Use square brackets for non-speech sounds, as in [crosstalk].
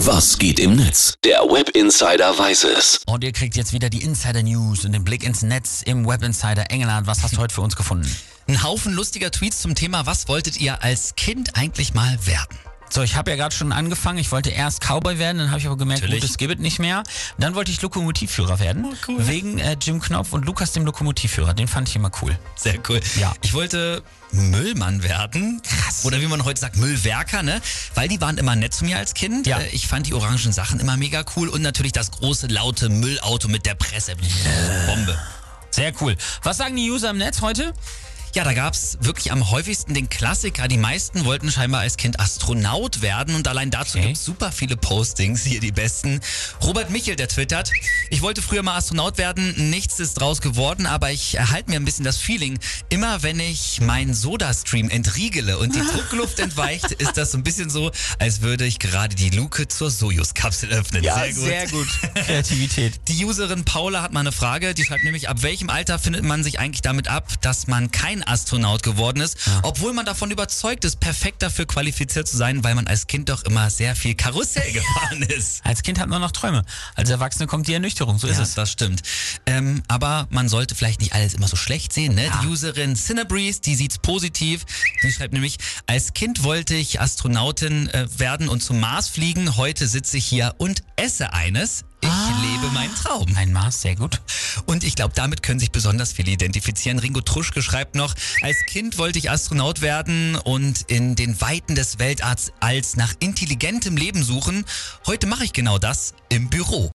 Was geht im Netz? Der Web Insider weiß es. Und ihr kriegt jetzt wieder die Insider News und den Blick ins Netz im Web Insider England. Was hast du heute für uns gefunden? Ein Haufen lustiger Tweets zum Thema, was wolltet ihr als Kind eigentlich mal werden? So, ich habe ja gerade schon angefangen. Ich wollte erst Cowboy werden, dann habe ich aber gemerkt, Natürlich. gut, es gibt es nicht mehr. Dann wollte ich Lokomotivführer werden. Oh, cool. Wegen äh, Jim Knopf und Lukas dem Lokomotivführer. Den fand ich immer cool. Sehr cool. Ja. Ich wollte Müllmann werden. Krass. Oder wie man heute sagt, Müllwerker, ne? Weil die waren immer nett zu mir als Kind. Ja. Äh, Ich fand die orangen Sachen immer mega cool und natürlich das große, laute Müllauto mit der Presse. Bombe. Sehr cool. Was sagen die User im Netz heute? Ja, da gab's wirklich am häufigsten den Klassiker. Die meisten wollten scheinbar als Kind Astronaut werden und allein dazu Okay. gibt's super viele Postings, hier die besten. Robert Michel, der twittert, ich wollte früher mal Astronaut werden, nichts ist draus geworden, aber ich erhalte mir ein bisschen das Feeling, immer wenn ich meinen Soda-Stream entriegele und die [laughs] Druckluft entweicht, ist das so ein bisschen so, als würde ich gerade die Luke zur Sojus-Kapsel öffnen. sehr gut. Kreativität. [laughs] Die Userin Paula hat mal eine Frage, die schreibt nämlich, ab welchem Alter findet man sich eigentlich damit ab, dass man kein Astronaut geworden ist, obwohl man davon überzeugt ist, perfekt dafür qualifiziert zu sein, weil man als Kind doch immer sehr viel Karussell gefahren ist. Als Kind hat man noch Träume. Als Erwachsene kommt die Ernüchterung. So ist Ja, es. das stimmt. Ähm, aber man sollte vielleicht nicht alles immer so schlecht sehen. Ne? Die Userin Cinnabreeze, die sieht's positiv. Die schreibt nämlich, als Kind wollte ich Astronautin äh, werden und zum Mars fliegen. Heute sitze ich hier und esse eines. Meinen Traum. Ein Maß, sehr gut. Und ich glaube, damit können sich besonders viele identifizieren. Ringo Truschke schreibt noch, als Kind wollte ich Astronaut werden und in den Weiten des Weltalls nach intelligentem Leben suchen. Heute mache ich genau das im Büro.